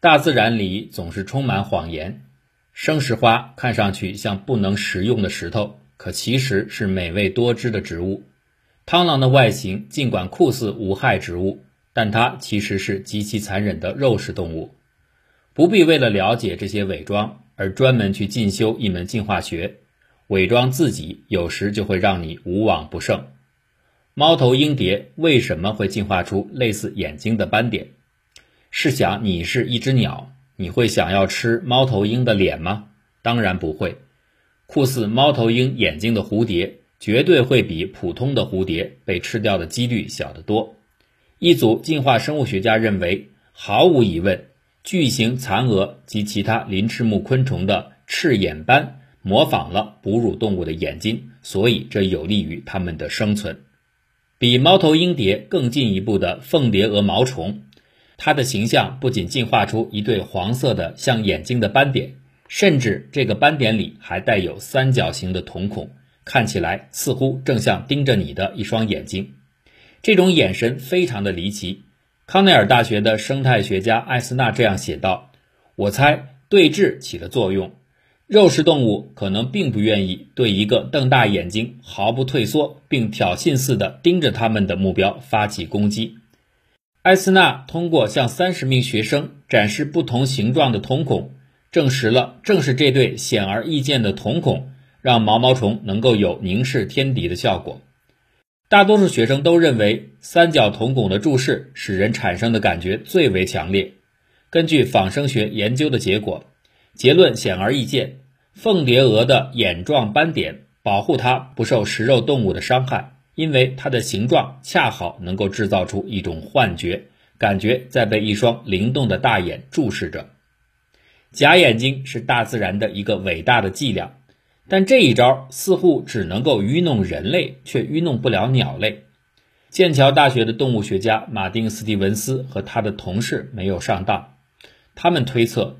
大自然里总是充满谎言。生石花看上去像不能食用的石头，可其实是美味多汁的植物。螳螂的外形尽管酷似无害植物，但它其实是极其残忍的肉食动物。不必为了了解这些伪装而专门去进修一门进化学，伪装自己有时就会让你无往不胜。猫头鹰蝶为什么会进化出类似眼睛的斑点？试想你是一只鸟。你会想要吃猫头鹰的脸吗？当然不会。酷似猫头鹰眼睛的蝴蝶，绝对会比普通的蝴蝶被吃掉的几率小得多。一组进化生物学家认为，毫无疑问，巨型蚕蛾及其他鳞翅目昆虫的翅眼斑模仿了哺乳动物的眼睛，所以这有利于它们的生存。比猫头鹰蝶更进一步的凤蝶蛾毛虫。它的形象不仅进化出一对黄色的像眼睛的斑点，甚至这个斑点里还带有三角形的瞳孔，看起来似乎正像盯着你的一双眼睛。这种眼神非常的离奇。康奈尔大学的生态学家艾斯纳这样写道：“我猜对峙起了作用，肉食动物可能并不愿意对一个瞪大眼睛、毫不退缩并挑衅似的盯着他们的目标发起攻击。”艾斯纳通过向三十名学生展示不同形状的瞳孔，证实了正是这对显而易见的瞳孔，让毛毛虫能够有凝视天敌的效果。大多数学生都认为，三角瞳孔的注视使人产生的感觉最为强烈。根据仿生学研究的结果，结论显而易见：凤蝶蛾的眼状斑点保护它不受食肉动物的伤害。因为它的形状恰好能够制造出一种幻觉，感觉在被一双灵动的大眼注视着。假眼睛是大自然的一个伟大的伎俩，但这一招似乎只能够愚弄人类，却愚弄不了鸟类。剑桥大学的动物学家马丁·斯蒂文斯和他的同事没有上当，他们推测，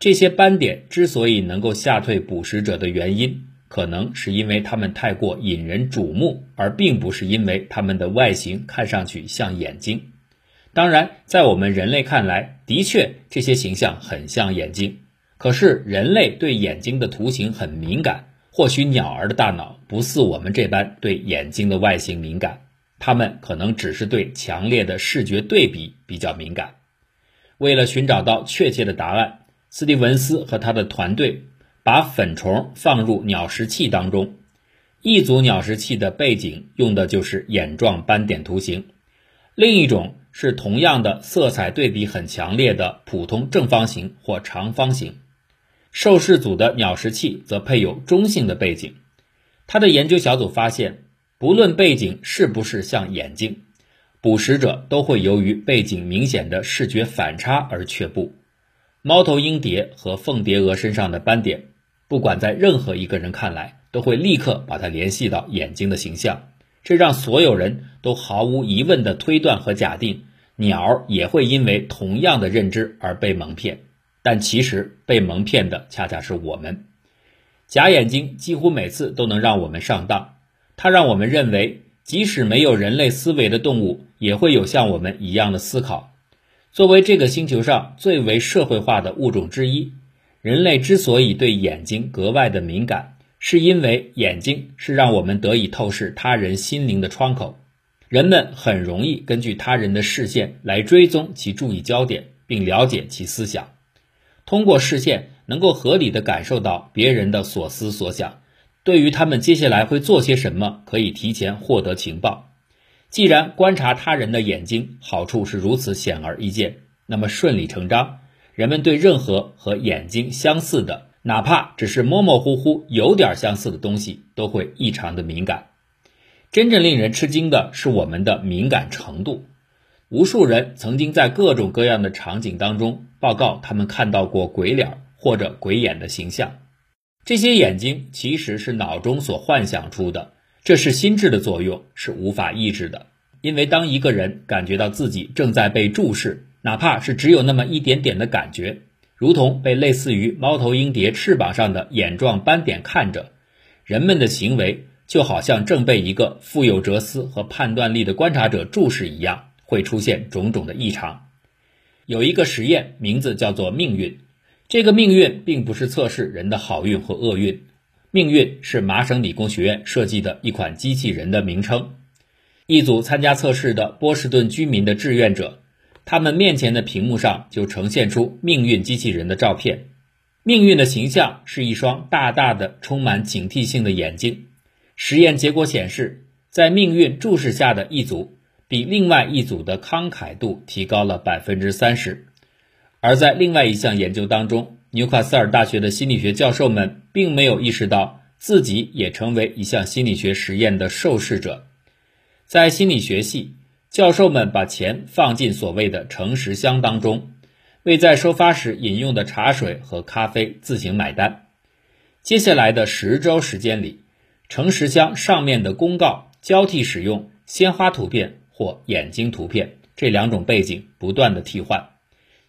这些斑点之所以能够吓退捕食者的原因。可能是因为它们太过引人瞩目，而并不是因为它们的外形看上去像眼睛。当然，在我们人类看来，的确这些形象很像眼睛。可是人类对眼睛的图形很敏感，或许鸟儿的大脑不似我们这般对眼睛的外形敏感，它们可能只是对强烈的视觉对比比较敏感。为了寻找到确切的答案，斯蒂文斯和他的团队。把粉虫放入鸟食器当中，一组鸟食器的背景用的就是眼状斑点图形，另一种是同样的色彩对比很强烈的普通正方形或长方形。受试组的鸟食器则配有中性的背景。他的研究小组发现，不论背景是不是像眼睛，捕食者都会由于背景明显的视觉反差而却步。猫头鹰蝶和凤蝶蛾身上的斑点。不管在任何一个人看来，都会立刻把它联系到眼睛的形象，这让所有人都毫无疑问地推断和假定，鸟也会因为同样的认知而被蒙骗。但其实被蒙骗的恰恰是我们。假眼睛几乎每次都能让我们上当，它让我们认为，即使没有人类思维的动物，也会有像我们一样的思考。作为这个星球上最为社会化的物种之一。人类之所以对眼睛格外的敏感，是因为眼睛是让我们得以透视他人心灵的窗口。人们很容易根据他人的视线来追踪其注意焦点，并了解其思想。通过视线，能够合理的感受到别人的所思所想，对于他们接下来会做些什么，可以提前获得情报。既然观察他人的眼睛好处是如此显而易见，那么顺理成章。人们对任何和眼睛相似的，哪怕只是模模糊糊有点相似的东西，都会异常的敏感。真正令人吃惊的是我们的敏感程度。无数人曾经在各种各样的场景当中报告他们看到过鬼脸或者鬼眼的形象。这些眼睛其实是脑中所幻想出的，这是心智的作用，是无法抑制的。因为当一个人感觉到自己正在被注视，哪怕是只有那么一点点的感觉，如同被类似于猫头鹰蝶翅膀上的眼状斑点看着，人们的行为就好像正被一个富有哲思和判断力的观察者注视一样，会出现种种的异常。有一个实验，名字叫做命运。这个命运并不是测试人的好运或厄运，命运是麻省理工学院设计的一款机器人的名称。一组参加测试的波士顿居民的志愿者，他们面前的屏幕上就呈现出命运机器人的照片。命运的形象是一双大大的、充满警惕性的眼睛。实验结果显示，在命运注视下的一组。比另外一组的慷慨度提高了百分之三十，而在另外一项研究当中，纽卡斯尔大学的心理学教授们并没有意识到自己也成为一项心理学实验的受试者。在心理学系，教授们把钱放进所谓的诚实箱当中，为在收发时饮用的茶水和咖啡自行买单。接下来的十周时间里，诚实箱上面的公告交替使用鲜花图片。或眼睛图片这两种背景不断的替换，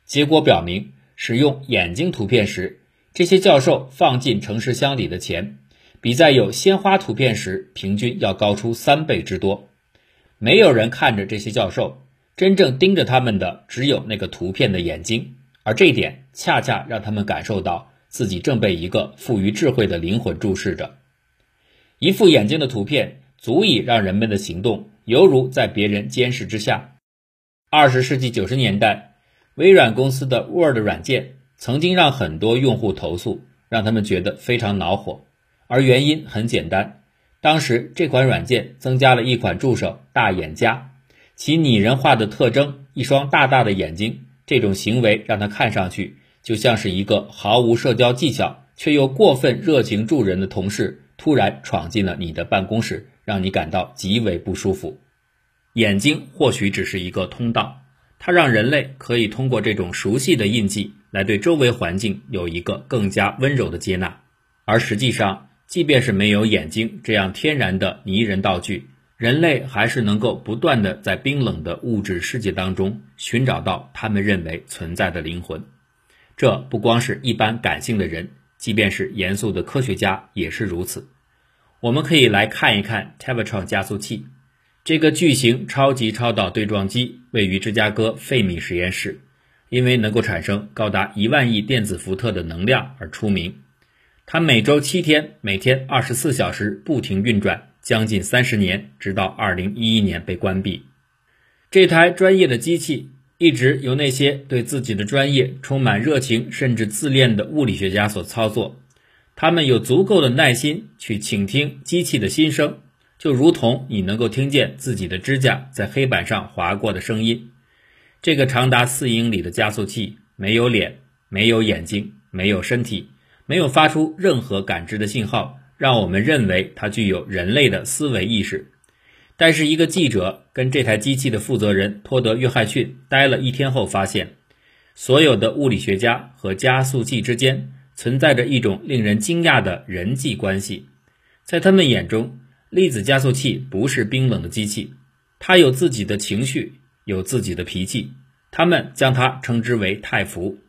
结果表明，使用眼睛图片时，这些教授放进诚实箱里的钱，比在有鲜花图片时平均要高出三倍之多。没有人看着这些教授，真正盯着他们的只有那个图片的眼睛，而这一点恰恰让他们感受到自己正被一个富于智慧的灵魂注视着。一副眼睛的图片足以让人们的行动。犹如在别人监视之下。二十世纪九十年代，微软公司的 Word 软件曾经让很多用户投诉，让他们觉得非常恼火。而原因很简单，当时这款软件增加了一款助手“大眼家”，其拟人化的特征——一双大大的眼睛，这种行为让他看上去就像是一个毫无社交技巧却又过分热情助人的同事突然闯进了你的办公室。让你感到极为不舒服。眼睛或许只是一个通道，它让人类可以通过这种熟悉的印记来对周围环境有一个更加温柔的接纳。而实际上，即便是没有眼睛这样天然的拟人道具，人类还是能够不断的在冰冷的物质世界当中寻找到他们认为存在的灵魂。这不光是一般感性的人，即便是严肃的科学家也是如此。我们可以来看一看 Tevatron 加速器，这个巨型超级超导对撞机位于芝加哥费米实验室，因为能够产生高达一万亿电子伏特的能量而出名。它每周七天，每天二十四小时不停运转，将近三十年，直到二零一一年被关闭。这台专业的机器一直由那些对自己的专业充满热情甚至自恋的物理学家所操作。他们有足够的耐心去倾听机器的心声，就如同你能够听见自己的指甲在黑板上划过的声音。这个长达四英里的加速器没有脸，没有眼睛，没有身体，没有发出任何感知的信号，让我们认为它具有人类的思维意识。但是，一个记者跟这台机器的负责人托德·约翰逊待了一天后，发现所有的物理学家和加速器之间。存在着一种令人惊讶的人际关系，在他们眼中，粒子加速器不是冰冷的机器，它有自己的情绪，有自己的脾气。他们将它称之为太福。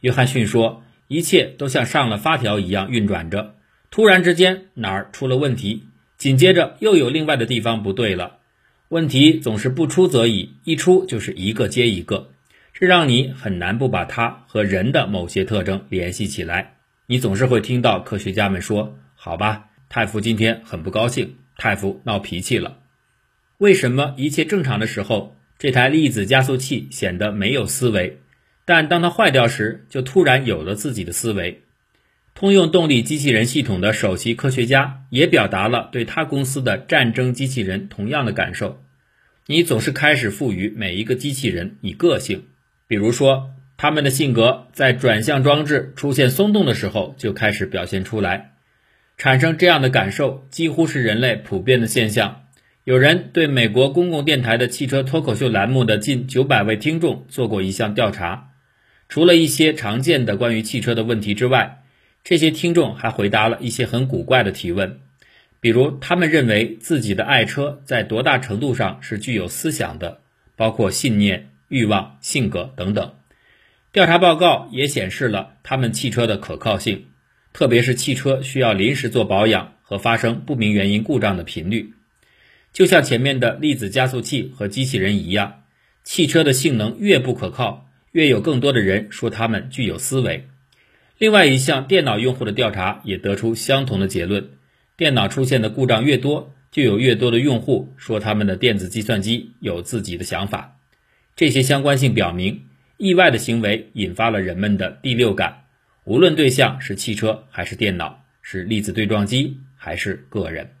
约翰逊说：“一切都像上了发条一样运转着，突然之间哪儿出了问题，紧接着又有另外的地方不对了。问题总是不出则已，一出就是一个接一个。”这让你很难不把它和人的某些特征联系起来。你总是会听到科学家们说：“好吧，太傅今天很不高兴，太傅闹脾气了。”为什么一切正常的时候，这台粒子加速器显得没有思维，但当它坏掉时，就突然有了自己的思维？通用动力机器人系统的首席科学家也表达了对他公司的战争机器人同样的感受。你总是开始赋予每一个机器人以个性。比如说，他们的性格在转向装置出现松动的时候就开始表现出来。产生这样的感受几乎是人类普遍的现象。有人对美国公共电台的汽车脱口秀栏目的近九百位听众做过一项调查，除了一些常见的关于汽车的问题之外，这些听众还回答了一些很古怪的提问，比如他们认为自己的爱车在多大程度上是具有思想的，包括信念。欲望、性格等等，调查报告也显示了他们汽车的可靠性，特别是汽车需要临时做保养和发生不明原因故障的频率。就像前面的粒子加速器和机器人一样，汽车的性能越不可靠，越有更多的人说他们具有思维。另外一项电脑用户的调查也得出相同的结论：电脑出现的故障越多，就有越多的用户说他们的电子计算机有自己的想法。这些相关性表明，意外的行为引发了人们的第六感，无论对象是汽车还是电脑，是粒子对撞机还是个人。